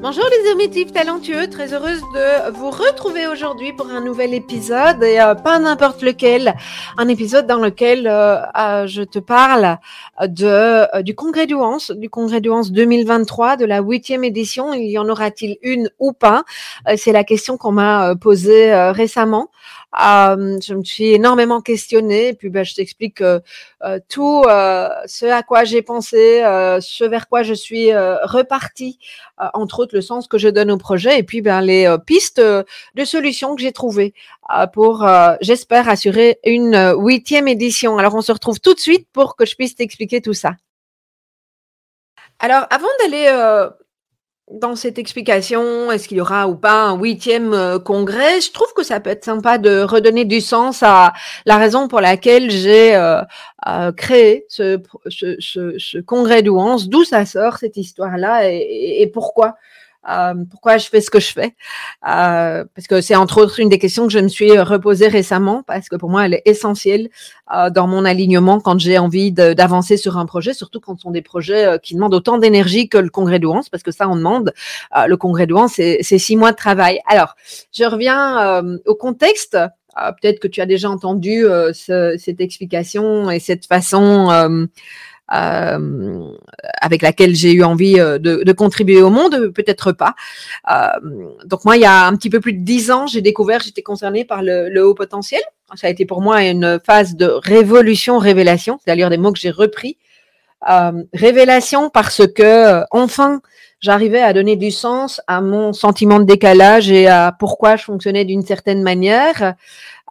Bonjour les émotifs talentueux, très heureuse de vous retrouver aujourd'hui pour un nouvel épisode et euh, pas n'importe lequel, un épisode dans lequel euh, euh, je te parle de du congrès Douance, du congrès Douance 2023, de la huitième édition. Il y en aura-t-il une ou pas? C'est la question qu'on m'a posée récemment. Euh, je me suis énormément questionnée. Et puis, ben, je t'explique que euh, tout euh, ce à quoi j'ai pensé, ce vers quoi je suis repartie, entre autres le sens que je donne au projet, et puis ben, les pistes de solutions que j'ai trouvées pour, j'espère, assurer une huitième édition. Alors, on se retrouve tout de suite pour que je puisse t'expliquer tout ça. Alors, avant d'aller dans cette explication, est-ce qu'il y aura ou pas un huitième euh, congrès? Je trouve que ça peut être sympa de redonner du sens à la raison pour laquelle j'ai euh, euh, créé ce, congrès d'Ouance, d'où ça sort cette histoire-là et, pourquoi? Euh, pourquoi je fais ce que je fais? Euh, Parce que c'est entre autres une des questions que je me suis reposée récemment, parce que pour moi, elle est essentielle euh, dans mon alignement quand j'ai envie d'avancer sur un projet, surtout quand ce sont des projets qui demandent autant d'énergie que le congrès d'Ouance, parce que ça, on demande. le congrès d'Ouance, c'est six mois de travail. Alors, je reviens au contexte. Peut-être que tu as déjà entendu ce, cette explication et cette façon euh, avec laquelle j'ai eu envie euh, de, de, contribuer au monde, peut-être pas. Euh, donc moi, il y a un petit peu plus de dix ans, j'ai découvert, j'étais concernée par le, le, haut potentiel. Ça a été pour moi une phase de révolution, révélation, c'est-à-dire des mots que j'ai repris. Euh, révélation parce que enfin j'arrivais à donner du sens à mon sentiment de décalage et à pourquoi je fonctionnais d'une certaine manière.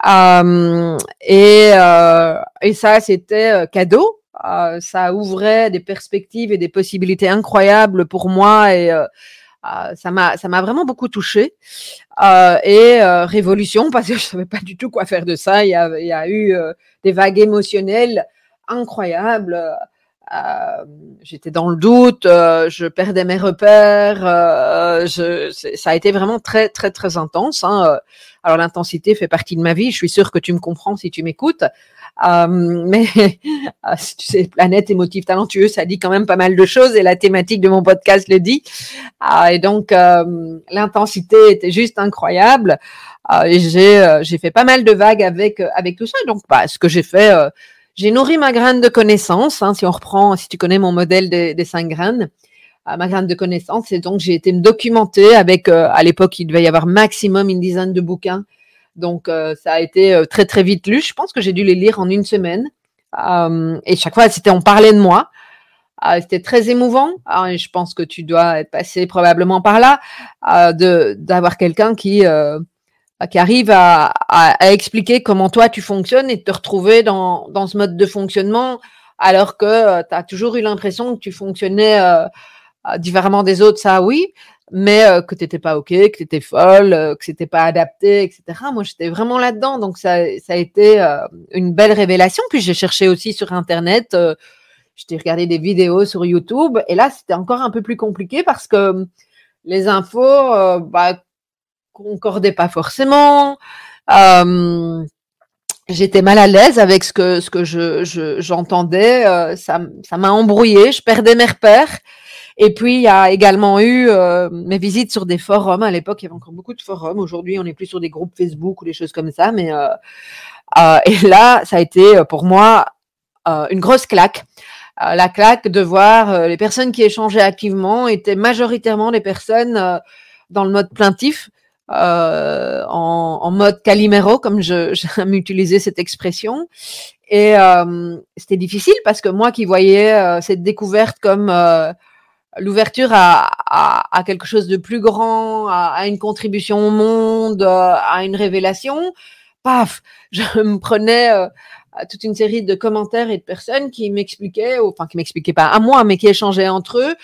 Euh, et, euh, et ça, c'était cadeau euh, ça ouvrait des perspectives et des possibilités incroyables pour moi et euh, euh, ça m'a ça m'a vraiment beaucoup touché et révolution parce que je savais pas du tout quoi faire de ça. Il y a, eu des vagues émotionnelles incroyables. j'étais dans le doute, je perdais mes repères, ça a été vraiment très très très intense. Hein. Alors l'intensité fait partie de ma vie. Je suis sûre que tu me comprends si tu m'écoutes. Euh, mais euh, tu sais, planète émotive talentueux, ça dit quand même pas mal de choses et la thématique de mon podcast le dit. Euh, et donc l'intensité était juste incroyable. et j'ai j'ai fait pas mal de vagues avec avec tout ça. Donc bah, ce que j'ai fait, j'ai nourri ma graine de connaissances. Hein, si on reprend, si tu connais mon modèle des, des cinq graines ma graine de connaissances. Et donc, j'ai été me documenter avec, à l'époque, il devait y avoir maximum une dizaine de bouquins donc, euh, ça a été euh, très, très vite lu. Je pense que j'ai dû les lire en une semaine. Euh, et chaque fois, c'était on parlait de moi. c'était très émouvant. et je pense que tu dois être passé probablement par là, d'avoir quelqu'un qui qui arrive à, à, expliquer comment toi tu fonctionnes et te retrouver dans, dans ce mode de fonctionnement alors que tu as toujours eu l'impression que tu fonctionnais différemment des autres, ça oui, mais euh, que t'étais pas ok, que t'étais folle, euh, que c'était pas adapté, etc. Moi, j'étais vraiment là-dedans, donc ça, ça a été euh, une belle révélation. Puis j'ai cherché aussi sur internet, euh, j'étais regardé des vidéos sur YouTube, et là c'était encore un peu plus compliqué parce que les infos, bah, concordaient pas forcément. J'étais mal à l'aise avec ce que ce que je j'entendais, ça ça m'a embrouillé, je perdais mes repères. Et puis, il y a également eu euh, mes visites sur des forums. À l'époque, il y avait encore beaucoup de forums. Aujourd'hui, on est plus sur des groupes Facebook ou des choses comme ça. Mais euh, euh, et là, ça a été pour moi une grosse claque. la claque de voir les personnes qui échangeaient activement étaient majoritairement des personnes dans le mode plaintif. euh, en, en, mode Calimero, comme j'aime utiliser cette expression. Et euh, c'était difficile parce que moi qui voyais euh, cette découverte comme euh, l'ouverture à, quelque chose de plus grand, à, à, une contribution au monde, à une révélation, paf, je me prenais toute une série de commentaires et de personnes qui m'expliquaient, enfin qui m'expliquaient pas à moi, mais qui échangeaient entre eux,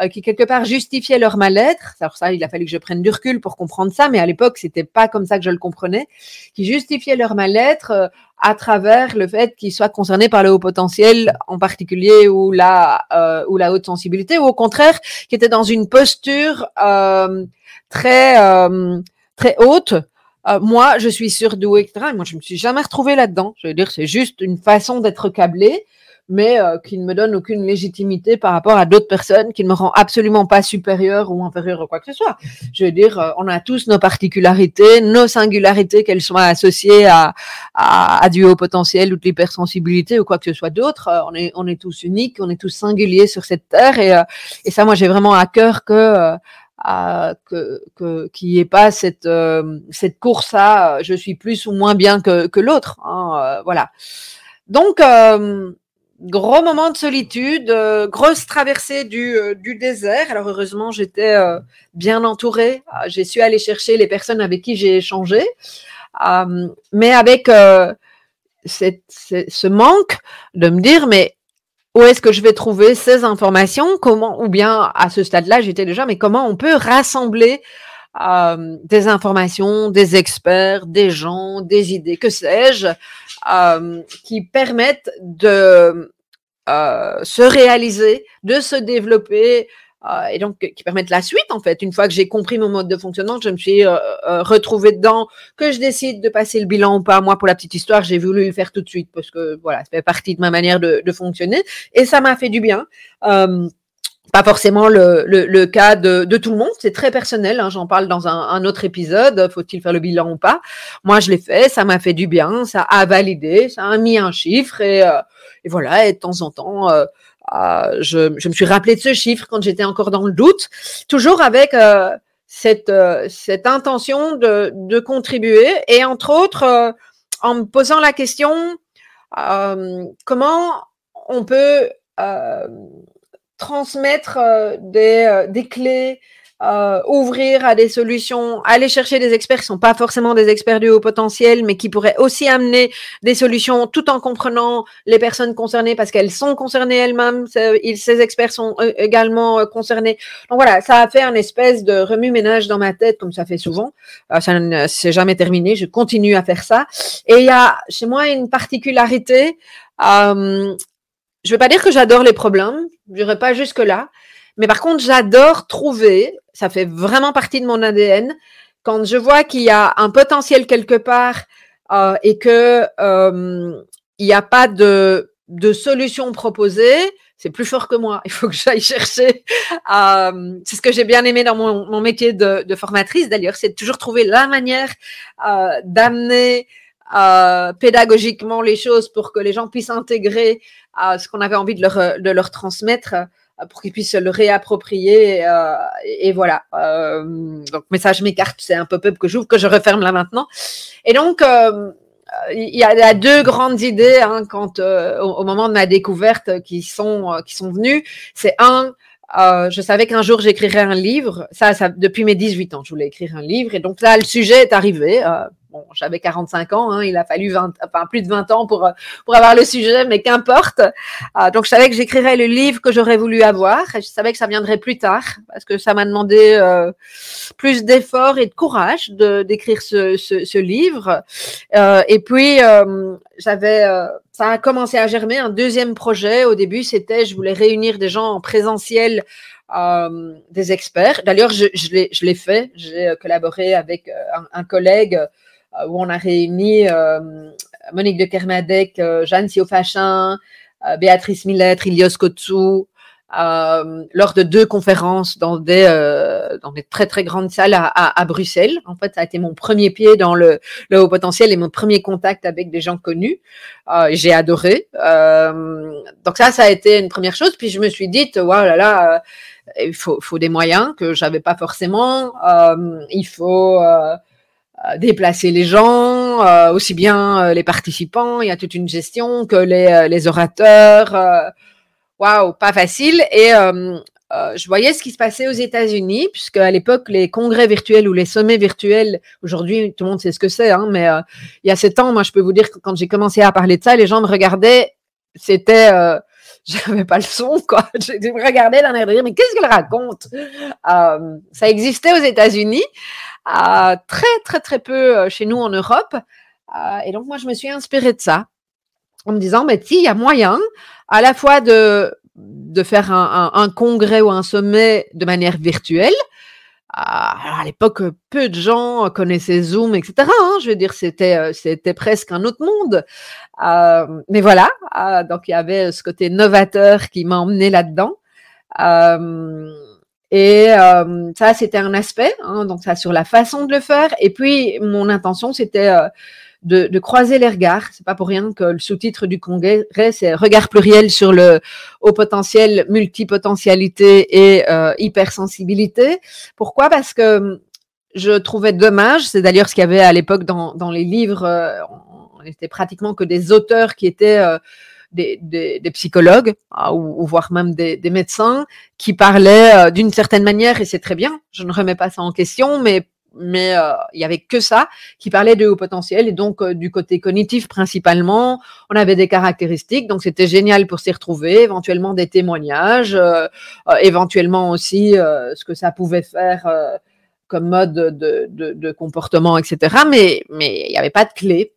euh, qui quelque part justifiaient leur mal-être. Alors ça, il a fallu que je prenne du recul pour comprendre ça, mais à l'époque, c'était pas comme ça que je le comprenais. Qui justifiaient leur mal-être euh, à travers le fait qu'ils soient concernés par le haut potentiel en particulier ou la euh, ou la haute sensibilité, ou au contraire, qui étaient dans une posture euh, très très haute euh, moi, je suis surdouée, etc. moi, je me suis jamais retrouvée là-dedans. Je veux dire, c'est juste une façon d'être câblée, mais euh, qui ne me donne aucune légitimité par rapport à d'autres personnes, qui ne me rend absolument pas supérieure ou inférieure ou quoi que ce soit. Je veux dire, euh, on a tous nos particularités, nos singularités, qu'elles soient associées à, à, à du haut potentiel ou de l'hypersensibilité ou quoi que ce soit d'autre. on est, on est tous uniques, on est tous singuliers sur cette terre, et, et ça, moi, j'ai vraiment à cœur que que qu'il n'y ait pas cette euh, cette course à euh, je suis plus ou moins bien que, que l'autre. Hein, euh, voilà. Donc gros moment de solitude, grosse traversée du, du désert. Alors heureusement j'étais bien entourée. J'ai su aller chercher les personnes avec qui j'ai échangé, mais avec cette, ce manque de me dire mais où est-ce que je vais trouver ces informations? Comment ou bien à ce stade-là, j'étais déjà, mais comment on peut rassembler euh, des informations, des experts, des gens, des idées, que sais-je, euh, qui permettent de euh, se réaliser, de se développer, euh, et donc qui permettent la suite en fait. Une fois que j'ai compris mon mode de fonctionnement, je me suis euh, euh, retrouvée dedans, que je décide de passer le bilan ou pas. Moi, pour la petite histoire, j'ai voulu le faire tout de suite parce que voilà, ça fait partie de ma manière de, de fonctionner. Et ça m'a fait du bien. Euh, pas forcément le, le, le cas de, de, tout le monde, c'est très personnel, hein, j'en parle dans un, un autre épisode, faut-il faire le bilan ou pas? Moi, je l'ai fait, ça m'a fait du bien, ça a validé, ça a mis un chiffre. Et, euh, et voilà, et de temps en temps, euh, euh, je, me suis rappelé de ce chiffre quand j'étais encore dans le doute, toujours avec euh, cette, euh, cette intention de, contribuer et entre autres en me posant la question comment on peut transmettre des clés, euh, ouvrir à des solutions, aller chercher des experts qui sont pas forcément des experts du haut potentiel, mais qui pourraient aussi amener des solutions tout en comprenant les personnes concernées parce qu'elles sont concernées elles-mêmes. Ces experts sont euh, également euh, concernés. Donc voilà, ça a fait un espèce de remue-ménage dans ma tête, comme ça fait souvent. ça ne s'est jamais terminé. Je continue à faire ça. Et il y a chez moi une particularité. Euh, je ne vais pas dire que j'adore les problèmes. Je dirais pas jusque là. Mais par contre, j'adore trouver, ça fait vraiment partie de mon ADN, quand je vois qu'il y a un potentiel quelque part euh, et que euh, il n'y a pas de, de solution proposée, c'est plus fort que moi. Il faut que j'aille chercher. Euh, c'est ce que j'ai bien aimé dans mon, mon métier de, de formatrice d'ailleurs, c'est toujours trouver la manière euh, d'amener euh, pédagogiquement les choses pour que les gens puissent intégrer euh, ce qu'on avait envie de leur, de leur transmettre pour qu'ils puissent le réapproprier. Euh, et, voilà. Euh, donc, message m'écarte, c'est un pop-up que j'ouvre, que je referme là maintenant. Et donc, euh, il y, a, deux grandes idées hein, quand, au, moment de ma découverte qui sont, qui sont venues. C'est un, je savais qu'un jour j'écrirais un livre. Ça, ça, depuis mes 18 ans, je voulais écrire un livre. Et donc là, le sujet est arrivé. Bon, j'avais 45 ans, hein, il a fallu 20, enfin, plus de 20 ans pour, pour avoir le sujet, mais qu'importe. Euh, donc, je savais que j'écrirais le livre que j'aurais voulu avoir. Et je savais que ça viendrait plus tard, parce que ça m'a demandé euh, plus d'efforts et de courage de d'écrire ce, ce, livre. Euh, et puis, euh, j'avais, ça a commencé à germer un deuxième projet. Au début, c'était, je voulais réunir des gens en présentiel des experts. D'ailleurs, je, je l'ai fait. J'ai collaboré avec un, collègue où on a réuni euh, Monique de Kermadec, euh, Jeanne Siofachin, Béatrice Millet, Ilios Kotsou, euh, lors de deux conférences dans des euh, dans des très très grandes salles à, à, à, Bruxelles. En fait, ça a été mon premier pied dans le, le haut potentiel et mon premier contact avec des gens connus. Euh, J'ai adoré. donc ça, ça a été une première chose. Puis je me suis dit, waouh là là, il faut, faut des moyens que j'avais pas forcément. il faut déplacer les gens, aussi bien les participants. Il y a toute une gestion que les, les orateurs. Waouh, pas facile. Et euh, je voyais ce qui se passait aux États-Unis, puisque à l'époque, les congrès virtuels ou les sommets virtuels, aujourd'hui, tout le monde sait ce que c'est, hein, mais euh, il y a sept ans, moi, je peux vous dire que quand j'ai commencé à parler de ça, les gens me regardaient, c'était, euh, j'avais pas le son, quoi. Je me regardais d'un air de dire, mais qu'est-ce qu'elle raconte? Euh, Ça existait aux États-Unis, très, très, très peu chez nous en Europe. et donc, moi, je me suis inspirée de ça en me disant, mais si, il y a moyen à la fois de de faire un, congrès ou un sommet de manière virtuelle. Ah, à l'époque, peu de gens connaissaient Zoom, etc. Hein. je veux dire, c'était euh, c'était presque un autre monde. Euh, mais voilà, euh, donc il y avait ce côté novateur qui m'a emmené là-dedans. Et ça, c'était un aspect. Hein, donc ça sur la façon de le faire. Et puis mon intention, c'était de, croiser les regards. C'est pas pour rien que le sous-titre du congrès, c'est regard pluriel sur le haut potentiel, multipotentialité et euh, hypersensibilité. Pourquoi? Parce que je trouvais dommage, c'est d'ailleurs ce qu'il y avait à l'époque dans, dans les livres, euh, on était pratiquement que des auteurs qui étaient euh, des, des, des, psychologues ah, ou, voire même des, des médecins qui parlaient euh, d'une certaine manière et c'est très bien. Je ne remets pas ça en question, mais mais euh, il y avait que ça qui parlait de haut potentiel et donc euh, du côté cognitif principalement. On avait des caractéristiques, donc c'était génial pour s'y retrouver, éventuellement des témoignages, éventuellement aussi ce que ça pouvait faire comme mode de, de, de, comportement, etc. Mais mais il n'y avait pas de clé.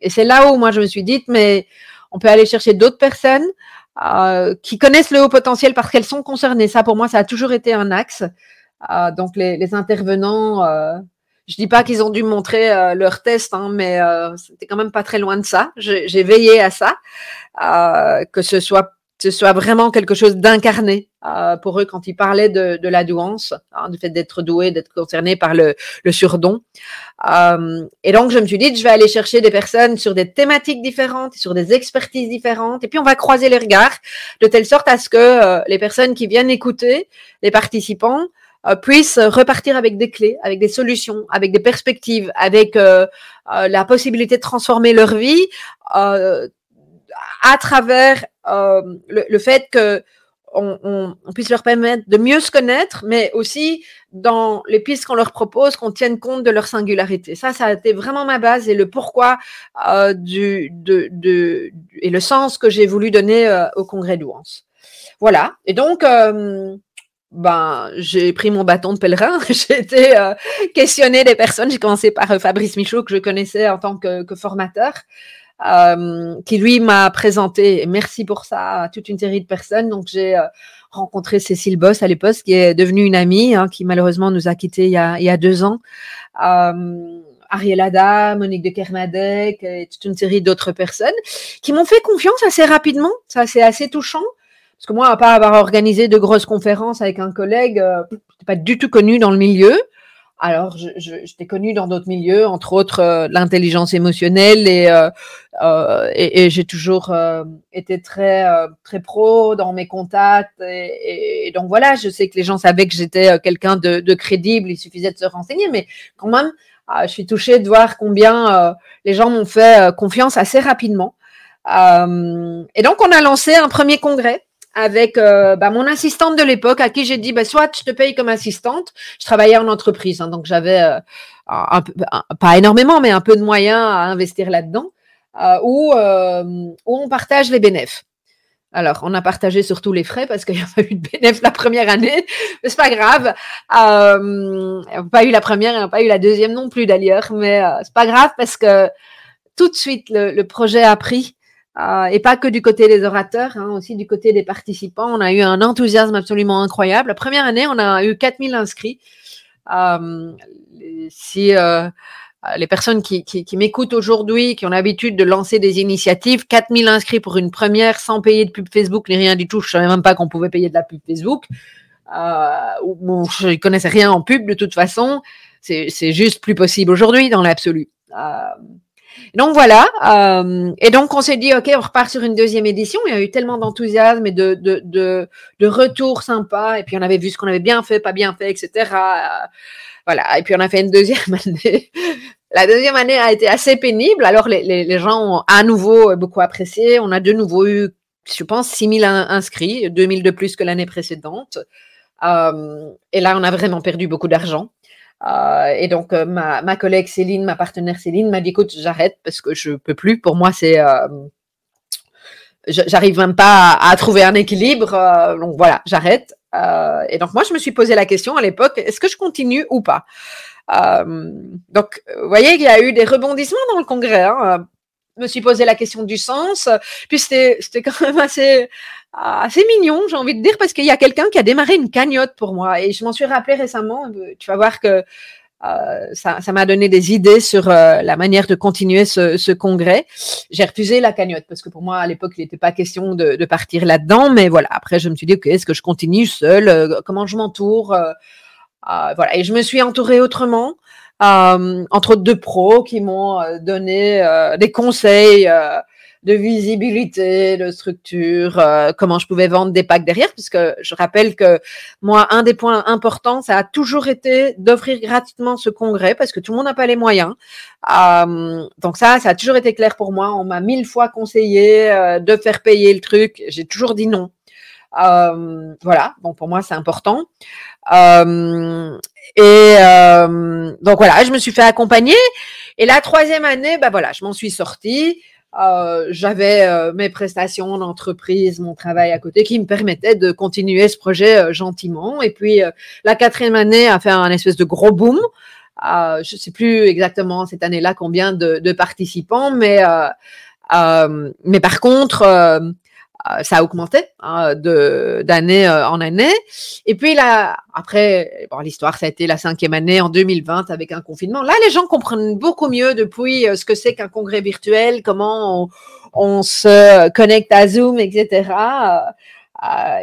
et c'est là où moi je me suis dit, mais on peut aller chercher d'autres personnes. qui connaissent le haut potentiel parce qu'elles sont concernées. Ça, pour moi, ça a toujours été un axe. Euh, donc les, intervenants, euh, je dis pas qu'ils ont dû montrer euh, leur test, hein, mais c'était quand même pas très loin de ça. J'ai veillé à ça, que ce soit ce soit vraiment quelque chose d'incarné pour eux quand ils parlaient de, la douance, hein, du fait d'être doué, d'être concerné par le, le surdon. et donc, je me suis dit, je vais aller chercher des personnes sur des thématiques différentes, sur des expertises différentes, et puis on va croiser les regards de telle sorte à ce que les personnes qui viennent écouter, les participants, euh, puissent repartir avec des clés, avec des solutions, avec des perspectives, avec euh, euh, la possibilité de transformer leur vie à travers le, fait que on, puisse leur permettre de mieux se connaître, mais aussi dans les pistes qu'on leur propose, qu'on tienne compte de leur singularité. Ça, ça a été vraiment ma base et le pourquoi du, de, de, et le sens que j'ai voulu donner au congrès d'Ouance. Voilà. Et donc, ben, j'ai pris mon bâton de pèlerin, j'ai été euh, questionner des personnes. J'ai commencé par euh, Fabrice Michaud, que je connaissais en tant que formateur, euh, qui lui m'a présenté, et merci pour ça, à toute une série de personnes. Donc, j'ai euh, rencontré Cécile Boss à l'époque, qui est devenue une amie, hein, qui malheureusement nous a quittés il y a, il y a deux ans. Ariel Ada, Monique de Kermadec et toute une série d'autres personnes qui m'ont fait confiance assez rapidement. Ça, c'est assez touchant. Parce que moi, à part avoir organisé de grosses conférences avec un collègue, euh, je n'étais pas du tout connue dans le milieu. Alors, j'étais connue dans d'autres milieux, entre autres euh, l'intelligence émotionnelle, et, euh, euh et, et j'ai toujours euh, été très très pro dans mes contacts. Et, et, donc voilà, je sais que les gens savaient que j'étais quelqu'un de, de, crédible. Il suffisait de se renseigner, mais quand même, je suis touchée de voir combien les gens m'ont fait confiance assez rapidement. et donc, on a lancé un premier congrès avec euh, bah, mon assistante de l'époque à qui j'ai dit bah, soit je te paye comme assistante. Je travaillais en entreprise, hein, donc j'avais euh, pas énormément, mais un peu de moyens à investir là-dedans, euh, où on partage les bénéfices. Alors, on a partagé surtout les frais parce qu'il n'y a pas eu de bénéfice la première année, mais c'est pas grave. Pas eu la première et pas eu la deuxième non plus d'ailleurs, mais c'est pas grave parce que tout de suite le projet a pris euh, et pas que du côté des orateurs, hein, aussi du côté des participants. On a eu un enthousiasme absolument incroyable. La première année, on a eu 4000 inscrits. Euh, si euh, les personnes qui, m'écoutent aujourd'hui, qui ont l'habitude de lancer des initiatives, 4000 inscrits pour une première sans payer de pub Facebook ni rien du tout. Je savais même pas qu'on pouvait payer de la pub Facebook. Bon, je ne connaissais rien en pub de toute façon. C'est juste plus possible aujourd'hui dans l'absolu. Euh, Donc voilà. Euh, et donc on s'est dit, ok, on repart sur une deuxième édition. Il y a eu tellement d'enthousiasme et de, de, de, de retours sympas. Et puis on avait vu ce qu'on avait bien fait, pas bien fait, etc. voilà. Et puis on a fait une deuxième année. La deuxième année a été assez pénible. Alors les, les, les gens ont à nouveau beaucoup apprécié. On a de nouveau eu, je pense, 6000 inscrits, 2000 de plus que l'année précédente. Euh, et là, on a vraiment perdu beaucoup d'argent. Euh, et donc, euh, ma, ma, collègue Céline, ma partenaire Céline, m'a dit écoute, j'arrête parce que je peux plus. Pour moi, c'est. Euh, j'arrive même pas à, trouver un équilibre. Donc voilà, j'arrête. et donc, moi, je me suis posé la question à l'époque est-ce que je continue ou pas? Donc, vous voyez qu'il y a eu des rebondissements dans le congrès. Hein. Je me suis posé la question du sens. Puis, c'était quand même assez assez mignon, j'ai envie de dire, parce qu'il y a quelqu'un qui a démarré une cagnotte pour moi. Et je m'en suis rappelé récemment. Tu vas voir que euh, ça, m'a donné des idées sur euh, la manière de continuer ce, congrès. J'ai refusé la cagnotte parce que pour moi, à l'époque, il n'était pas question de, partir là-dedans. Mais voilà, après, je me suis dit, OK, est-ce que je continue seul euh, Comment je m'entoure? Euh, euh, Voilà. Et je me suis entourée autrement. entre autres de pros qui m'ont donné des conseils de visibilité, de structure, euh, comment je pouvais vendre des packs derrière, puisque je rappelle que moi, un des points importants, ça a toujours été d'offrir gratuitement ce congrès, parce que tout le monde n'a pas les moyens. Euh, donc ça, ça a toujours été clair pour moi. On m'a mille fois conseillé euh, de faire payer le truc. J'ai toujours dit non. Voilà, bon pour moi c'est important. Et donc voilà, je me suis fait accompagner. Et la troisième année, bah voilà, je m'en suis sortie. Euh, j'avais euh, mes prestations d'entreprise, mon travail à côté qui me permettait de continuer ce projet euh, gentiment. Et puis la quatrième année a fait un espèce de gros boom. je ne sais plus exactement cette année-là combien de, de participants, mais mais par contre euh, ça a augmenté hein, de d'année euh, en année. Et puis là, après, bon, l'histoire, ça a été la cinquième année en 2020 avec un confinement. Là, les gens comprennent beaucoup mieux depuis euh, ce que c'est qu'un congrès virtuel, comment on, se connecte à Zoom, etc.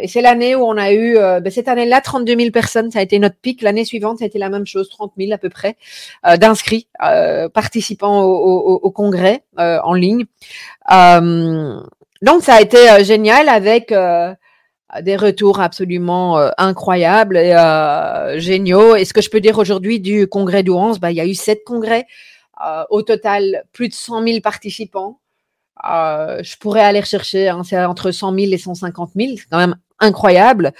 et c'est l'année où on a eu, ben, cette année-là, 32 000 personnes, ça a été notre pic. L'année suivante, ça a été la même chose, 30 000 à peu près, d'inscrits, participants au congrès en ligne. Donc, ça a été euh, génial avec euh, des retours absolument euh, incroyables et géniaux. Et ce que je peux dire aujourd'hui du congrès d'Ouance, bah, il y a eu sept congrès. au total, plus de 100 000 participants. je pourrais aller rechercher, hein, c'est entre 100 000 et 150 000. C'est quand même incroyable.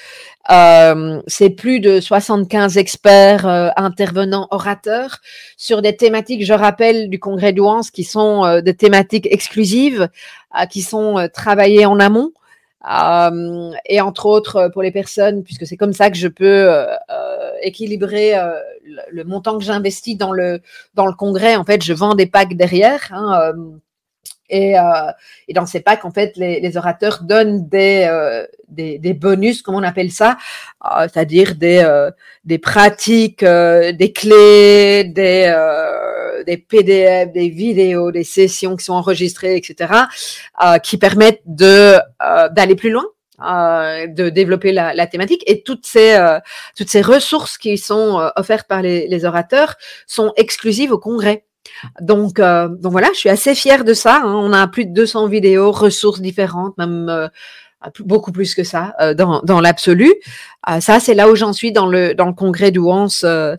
Euh, c'est plus de 75 experts, euh, intervenants, orateurs sur des thématiques, je rappelle, du congrès d'Ouance qui sont euh, des thématiques exclusives, qui sont travaillées en amont. et entre autres, pour les personnes, puisque c'est comme ça que je peux équilibrer le, montant que j'investis dans le, dans congrès, en fait, je vends des packs derrière. Hein, et, euh, et, dans ces packs, en fait, les, les orateurs donnent des, euh, des, des, bonus, comme on appelle ça, euh, c'est-à-dire des, euh, des pratiques, euh, des clés, des, euh, des PDF, des vidéos, des sessions qui sont enregistrées, etc., qui permettent de d'aller plus loin. de développer la, la, thématique et toutes ces toutes ces ressources qui sont offertes par les, les orateurs sont exclusives au congrès. Donc, euh, donc voilà, je suis assez fière de ça. Hein. On a plus de 200 vidéos, ressources différentes, même euh, beaucoup plus que ça euh, dans, l'absolu. Euh, ça, c'est là où j'en suis dans le, dans le congrès d'Ouance euh,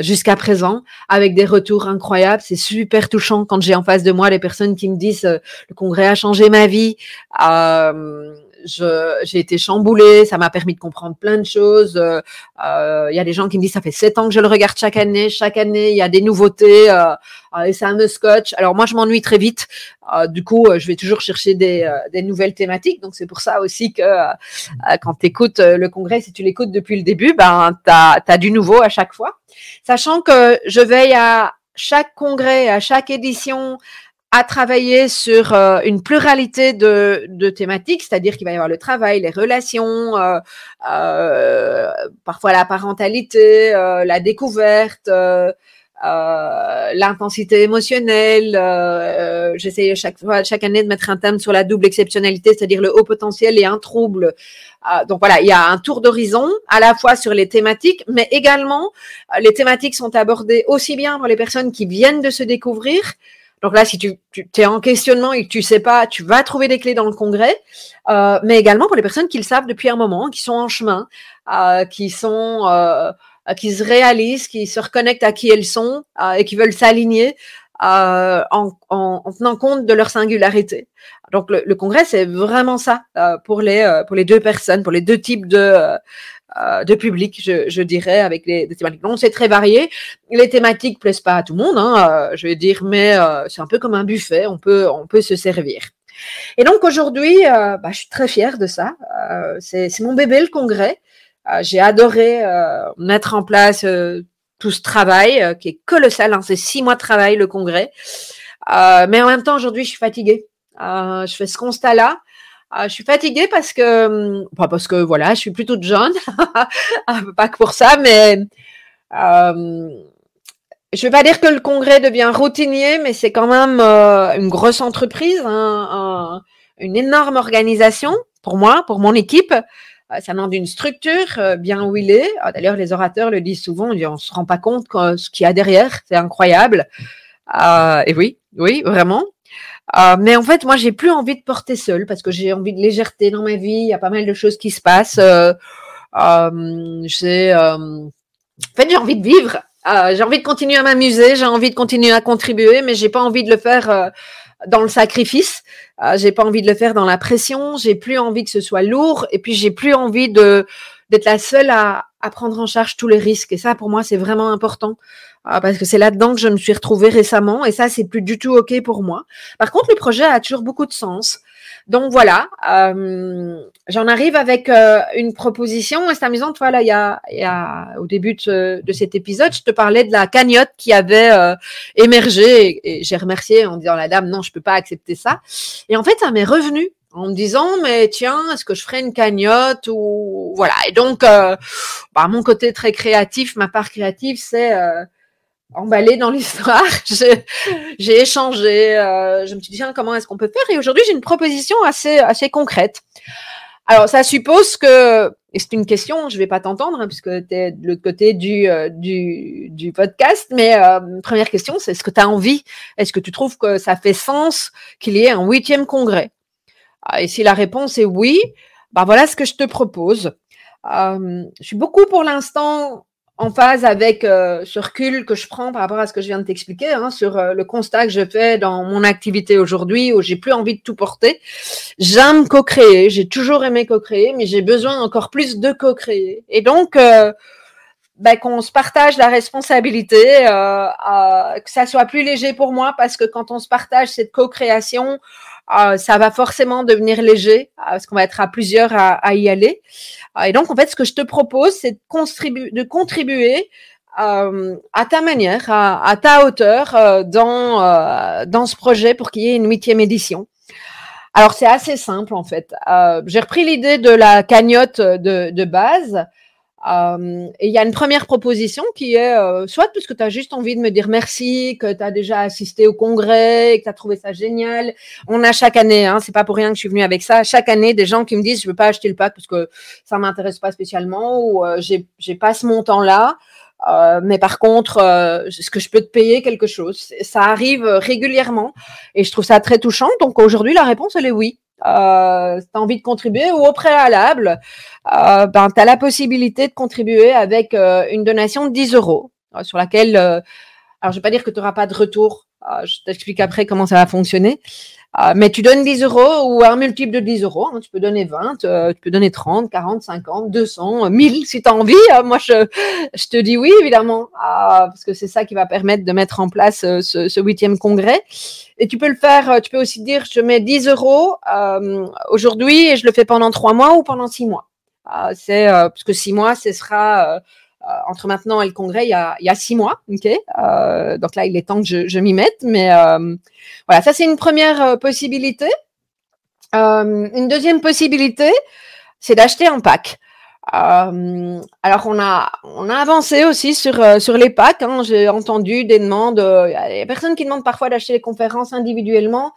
jusqu'à présent, avec des retours incroyables. C'est super touchant quand j'ai en face de moi les personnes qui me disent le congrès a changé ma vie j'ai été chamboulée, ça m'a permis de comprendre plein de choses. Euh, euh, il y a des gens qui me disent ça fait sept ans que je le regarde chaque année, chaque année il y a des nouveautés euh, et ça me scotch. Alors moi je m'ennuie très vite, du coup je vais toujours chercher des, des nouvelles thématiques. Donc c'est pour ça aussi que quand tu écoutes le congrès, si tu l'écoutes depuis le début, ben t'as as du nouveau à chaque fois. Sachant que je veille à chaque congrès, à chaque édition, à travailler sur euh, une pluralité de, de thématiques, c'est-à-dire qu'il va y avoir le travail, les relations, euh, euh, parfois la parentalité, euh, la découverte, euh, l'intensité émotionnelle. J'essaie chaque fois, chaque année de mettre un thème sur la double exceptionnalité, c'est-à-dire le haut potentiel et un trouble. donc voilà, il y a un tour d'horizon à la fois sur les thématiques, mais également les thématiques sont abordées aussi bien pour les personnes qui viennent de se découvrir Donc là, si tu, tu es en questionnement et que tu sais pas, tu vas trouver des clés dans le congrès, euh, mais également pour les personnes qui le savent depuis un moment, qui sont en chemin, euh, qui sont euh, qui se réalisent, qui se reconnectent à qui elles sont euh, et qui veulent s'aligner euh, en, en, en, tenant compte de leur singularité. Donc le, le congrès, c'est vraiment ça euh, pour les pour les deux personnes, pour les deux types de de public, je, je, dirais, avec les, des thématiques. Non, c'est très varié. Les thématiques plaisent pas à tout le monde, hein, euh, je vais dire, mais euh, c'est un peu comme un buffet, on peut, on peut se servir. Et donc aujourd'hui, bah, je suis très fière de ça. c'est mon bébé le congrès. J'ai adoré mettre en place tout ce travail qui est colossal. Hein, c'est six mois de travail le congrès. mais en même temps, aujourd'hui, je suis fatiguée. je fais ce constat-là. Euh, je suis fatiguée parce que, hum, pas parce que voilà, je suis plutôt jeune, pas que pour ça, mais euh, je vais pas dire que le congrès devient routinier, mais c'est quand même euh, une grosse entreprise, hein, un, une énorme organisation pour moi, pour mon équipe. Euh, ça demande une structure bien où il est. Ah, d'ailleurs, les orateurs le disent souvent, on ne se rend pas compte ce qu'il y a derrière, c'est incroyable. et oui, oui, vraiment. Euh, mais en fait, moi, j'ai plus envie de porter seul parce que j'ai envie de légèreté dans ma vie. Il y a pas mal de choses qui se passent. Euh, euh, en fait, j'ai envie de vivre. J'ai envie de continuer à m'amuser. J'ai envie de continuer à contribuer, mais j'ai pas envie de le faire dans le sacrifice. j'ai pas envie de le faire dans la pression. J'ai plus envie que ce soit lourd. Et puis, j'ai plus envie d'être la seule à prendre en charge tous les risques. Et ça, pour moi, c'est vraiment important. Ah, parce que c'est là-dedans que je me suis retrouvée récemment et ça, c'est plus du tout OK pour moi. Par contre, le projet a toujours beaucoup de sens. Donc voilà, euh, j'en arrive avec euh, une proposition. C'est amusant, vois, là, il y a, y a au début de, de, cet épisode, je te parlais de la cagnotte qui avait euh, émergé et, j'ai remercié en disant la dame, non, je peux pas accepter ça. Et en fait, ça m'est revenu en me disant mais tiens est-ce que je ferais une cagnotte ou voilà et donc euh, bah, mon côté très créatif ma part créative c'est euh, emballé dans l'histoire. j'ai échangé. Euh, je me suis dit, tiens, comment est-ce qu'on peut faire? Et aujourd'hui, j'ai une proposition assez, assez concrète. Alors, ça suppose que, et c'est une question, je vais pas t'entendre, hein, puisque tu es de l'autre côté du, euh, du, du, podcast, mais euh, première question, c'est est-ce que tu as envie? Est-ce que tu trouves que ça fait sens qu'il y ait un huitième congrès? Ah, Et si la réponse est oui, bah voilà ce que je te propose. Euh, je suis beaucoup pour l'instant en phase avec euh, ce recul que je prends par rapport à ce que je viens de t'expliquer, hein, sur euh, le constat que je fais dans mon activité aujourd'hui, où j'ai plus envie de tout porter. J'aime co-créer, j'ai toujours aimé co-créer, mais j'ai besoin encore plus de co-créer. Et donc, euh, ben, qu'on se partage la responsabilité, que ça soit plus léger pour moi, parce que quand on se partage cette co-création, euh, ça va forcément devenir léger euh, parce qu'on va être à plusieurs à, à, y aller. Euh, et donc, en fait, ce que je te propose, c'est de, de contribuer euh, à ta manière, à, à ta hauteur euh, dans, dans ce projet pour qu'il y ait une huitième édition. Alors, c'est assez simple, en fait. J'ai repris l'idée de la cagnotte de, de base. Euh, et il y a une première proposition qui est euh, soit parce que tu as juste envie de me dire merci, que tu as déjà assisté au congrès, que tu as trouvé ça génial. On a chaque année, hein, c'est pas pour rien que je suis venue avec ça, chaque année des gens qui me disent je veux pas acheter le pack parce que ça m'intéresse pas spécialement ou euh, j'ai pas ce montant là. Euh, mais par contre, euh, est-ce que je peux te payer quelque chose? Ça arrive régulièrement et je trouve ça très touchant. Donc aujourd'hui, la réponse, elle est oui euh, tu as envie de contribuer ou au préalable, euh, ben, tu as la possibilité de contribuer avec euh, une donation de 10 euros euh, sur laquelle, alors je vais pas dire que tu n'auras pas de retour, je t'explique après comment ça va fonctionner, mais tu donnes 10 euros ou un multiple de 10 euros, hein, tu peux donner 20, tu peux donner 30, 40, 50, 200, 1000 si tu as envie. Hein. moi, je, je te dis oui, évidemment, parce que c'est ça qui va permettre de mettre en place ce huitième congrès. Et tu peux le faire, euh, tu peux aussi dire, je mets 10 euros euh, aujourd'hui et je le fais pendant trois mois ou pendant six mois. Euh, c'est euh, parce que six mois, ce sera euh, entre maintenant et le congrès, il y a, six mois. Ok. donc là, il est temps que je, m'y mette. Mais voilà, ça c'est une première possibilité. une deuxième possibilité, c'est d'acheter un pack. Euh, alors on a avancé aussi sur euh, les packs. Hein. J'ai entendu des demandes. Euh, il y a des personnes qui demandent parfois d'acheter les conférences individuellement.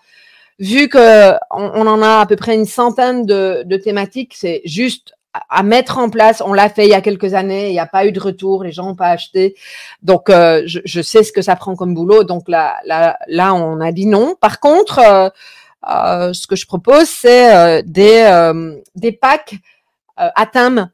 Vu que on, on, en a à peu près une centaine de thématiques, c'est juste à mettre en place. On l'a fait il y a quelques années, il n'y a pas eu de retour, les gens n'ont pas acheté. Donc, euh, je, sais ce que ça prend comme boulot. Donc là, là, là on a dit non. Par contre, euh, euh, ce que je propose, c'est des, des packs à thème.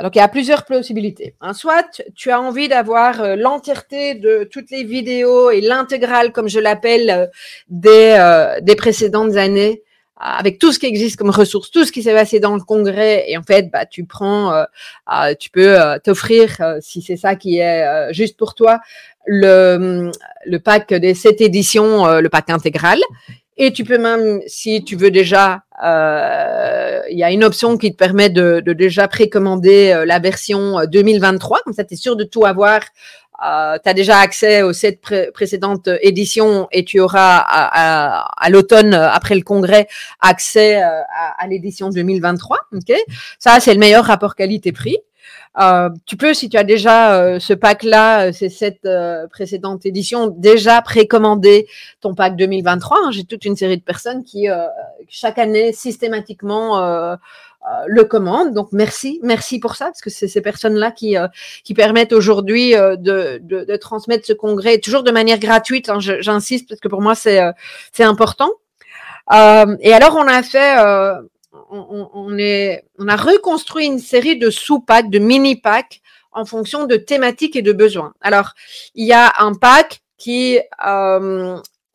Donc, il y a plusieurs possibilités. Hein. Soit tu as envie d'avoir l'entièreté de toutes les vidéos et l'intégrale, comme je l'appelle, des, des précédentes années avec tout ce qui existe comme ressources, tout ce qui s'est passé dans le congrès, et en fait, bah, tu prends, euh, euh tu peux euh, t'offrir, euh, si c'est ça qui est juste pour toi, le, le pack des sept éditions, le pack intégral. Et tu peux même, si tu veux déjà, il y a une option qui te permet de, de déjà précommander la version 2023, comme ça tu es sûr de tout avoir euh, tu as déjà accès aux sept précédentes éditions et tu auras à, l'automne, euh, après le congrès, accès euh, à, l'édition 2023. Okay Ça, c'est le meilleur rapport qualité-prix. Euh, tu peux, si tu as déjà euh, ce pack-là, ces sept précédentes éditions, déjà précommander ton pack 2023. Hein. J'ai toute une série de personnes qui, chaque année, systématiquement, euh, le commande. Donc merci, merci pour ça, parce que c'est ces personnes-là qui, euh, qui permettent aujourd'hui euh, de, de, transmettre ce congrès, toujours de manière gratuite. Hein, J'insiste parce que pour moi c'est c'est important. et alors on a fait, on, on, est, on a reconstruit une série de sous-packs, de mini-packs en fonction de thématiques et de besoins. Alors il y a un pack qui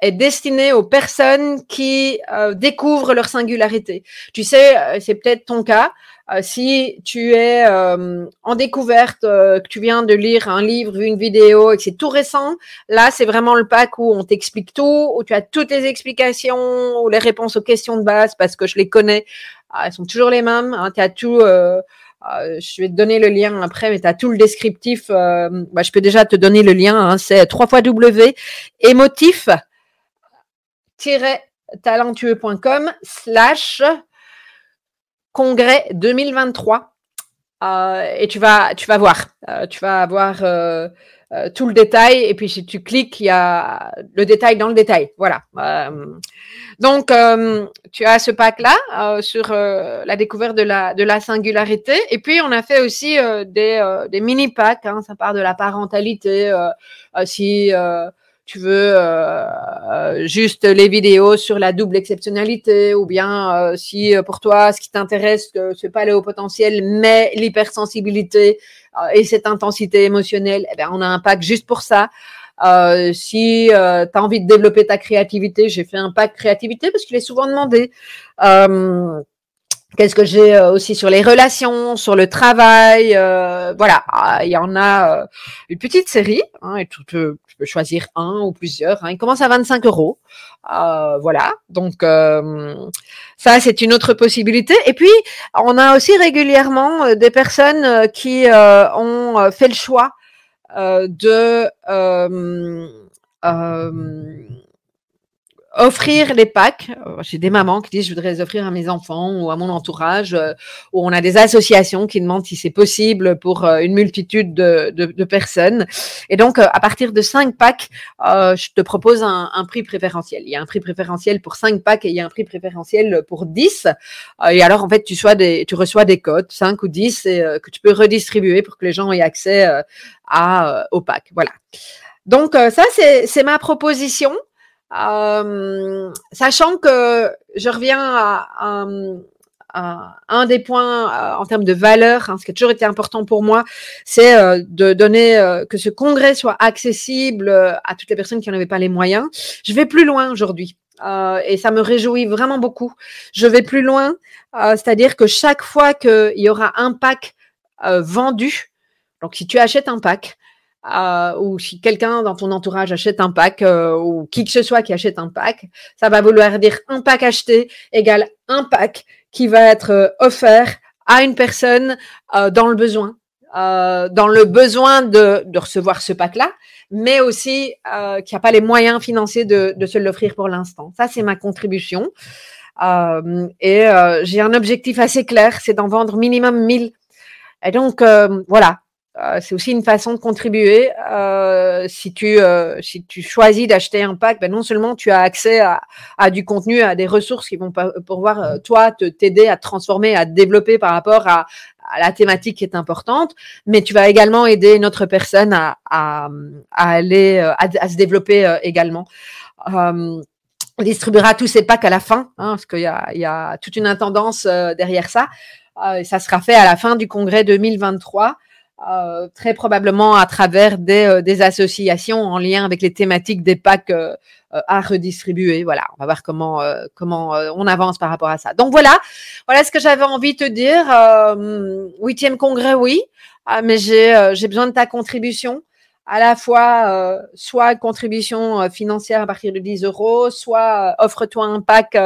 est destiné aux personnes qui euh, découvrent leur singularité. Tu sais, euh, c'est peut-être ton cas. Euh, si tu es en découverte, que tu viens de lire un livre, une vidéo et que c'est tout récent, là, c'est vraiment le pack où on t'explique tout, où tu as toutes les explications ou les réponses aux questions de base parce que je les connais. Ah, elles sont toujours les mêmes. Hein, tout. je vais te donner le lien après, mais tu as tout le descriptif. Bah, je peux déjà te donner le lien. Hein, c'est 3 fois W émotif talentueux.com slash congrès 2023. Euh, et tu vas, tu vas voir, euh, tu vas avoir euh, tout le détail. Et puis si tu cliques, il y a le détail dans le détail. Voilà. donc tu as ce pack là sur la découverte de la de la singularité. Et puis on a fait aussi des, des mini packs. Hein, ça part de la parentalité. si tu veux euh, euh, juste les vidéos sur la double exceptionnalité ou bien euh, si pour toi ce qui t'intéresse c'est pas le haut potentiel mais l'hypersensibilité et cette intensité émotionnelle eh bien on a un pack juste pour ça. Si tu as envie de développer ta créativité j'ai fait un pack créativité parce qu'il est souvent demandé Qu'est-ce que j'ai aussi sur les relations, sur le travail, voilà, ah, il y en a une petite série, hein, et tout, tu peux choisir un ou plusieurs. Hein. Il commence à 25 euros. Euh, voilà. Donc euh, ça, c'est une autre possibilité. Et puis, on a aussi régulièrement euh, des personnes qui ont fait le choix de offrir les packs. Euh, j'ai des mamans qui disent je voudrais les offrir à mes enfants ou à mon entourage. Euh, ou on a des associations qui demandent si c'est possible pour euh, une multitude de, de, de, personnes. Et donc à partir de cinq packs, je te propose un, un, prix préférentiel. Il y a un prix préférentiel pour cinq packs et il y a un prix préférentiel pour 10. et alors en fait tu, sois des, tu reçois des codes, 5 ou 10, et, que tu peux redistribuer pour que les gens aient accès à, au. Voilà. Donc ça c'est ma proposition. Euh, sachant que je reviens à, un des points euh, en termes de valeur, hein, ce qui a toujours été important pour moi, c'est euh, de donner que ce congrès soit accessible à toutes les personnes qui n'en avaient pas les moyens. Je vais plus loin aujourd'hui. et ça me réjouit vraiment beaucoup. Je vais plus loin, c'est-à-dire que chaque fois qu'il y aura un pack vendu, donc si tu achètes un pack, euh, ou si quelqu'un dans ton entourage achète un pack euh, ou qui que ce soit qui achète un pack, ça va vouloir dire un pack acheté égale un pack qui va être euh, offert à une personne dans le besoin, dans le besoin de, de recevoir ce pack-là, mais aussi qui n'a pas les moyens financiers de, de se l'offrir pour l'instant. Ça, c'est ma contribution. et j'ai un objectif assez clair, c'est d'en vendre minimum 1000. Et donc, voilà, euh, c'est aussi une façon de contribuer. Euh, si tu euh, si tu choisis d'acheter un pack, ben non seulement tu as accès à, à, du contenu, à des ressources qui vont pouvoir toi te t'aider à transformer, à te développer par rapport à, la thématique qui est importante, mais tu vas également aider une autre personne à, à, aller, à, se développer également. on distribuera tous ces packs à la fin, hein, parce qu'il y a, il y a toute une intendance derrière ça. ça sera fait à la fin du congrès 2023. Euh, très probablement à travers des, euh, des, associations en lien avec les thématiques des packs euh, à redistribuer. Voilà, on va voir comment comment on avance par rapport à ça. Donc voilà, voilà ce que j'avais envie de te dire. Huitième congrès, oui, ah, mais j'ai j'ai besoin de ta contribution à la fois soit contribution financière à partir de 10 euros, soit offre-toi un pack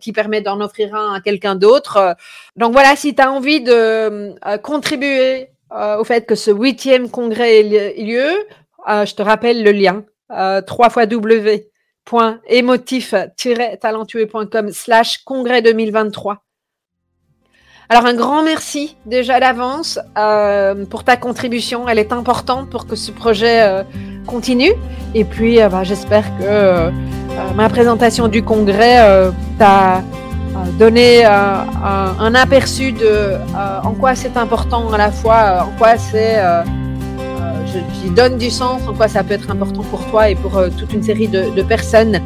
qui permet d'en offrir un à quelqu'un d'autre. donc voilà, si tu as envie de contribuer euh, au fait que ce huitième congrès ait lieu. Euh, je te rappelle le lien euh, 3 talentueuxcom slash congrès 2023. Alors un grand merci déjà d'avance pour ta contribution. Elle est importante pour que ce projet continue. Et puis bah, j'espère que ma présentation du congrès t'a donner euh, un, aperçu de euh, en quoi c'est important à la fois, euh, en quoi c'est, je, donne du sens, en quoi ça peut être important pour toi et pour toute une série de personnes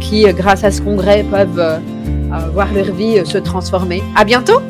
qui, grâce à ce congrès, peuvent voir leur vie se transformer. À bientôt!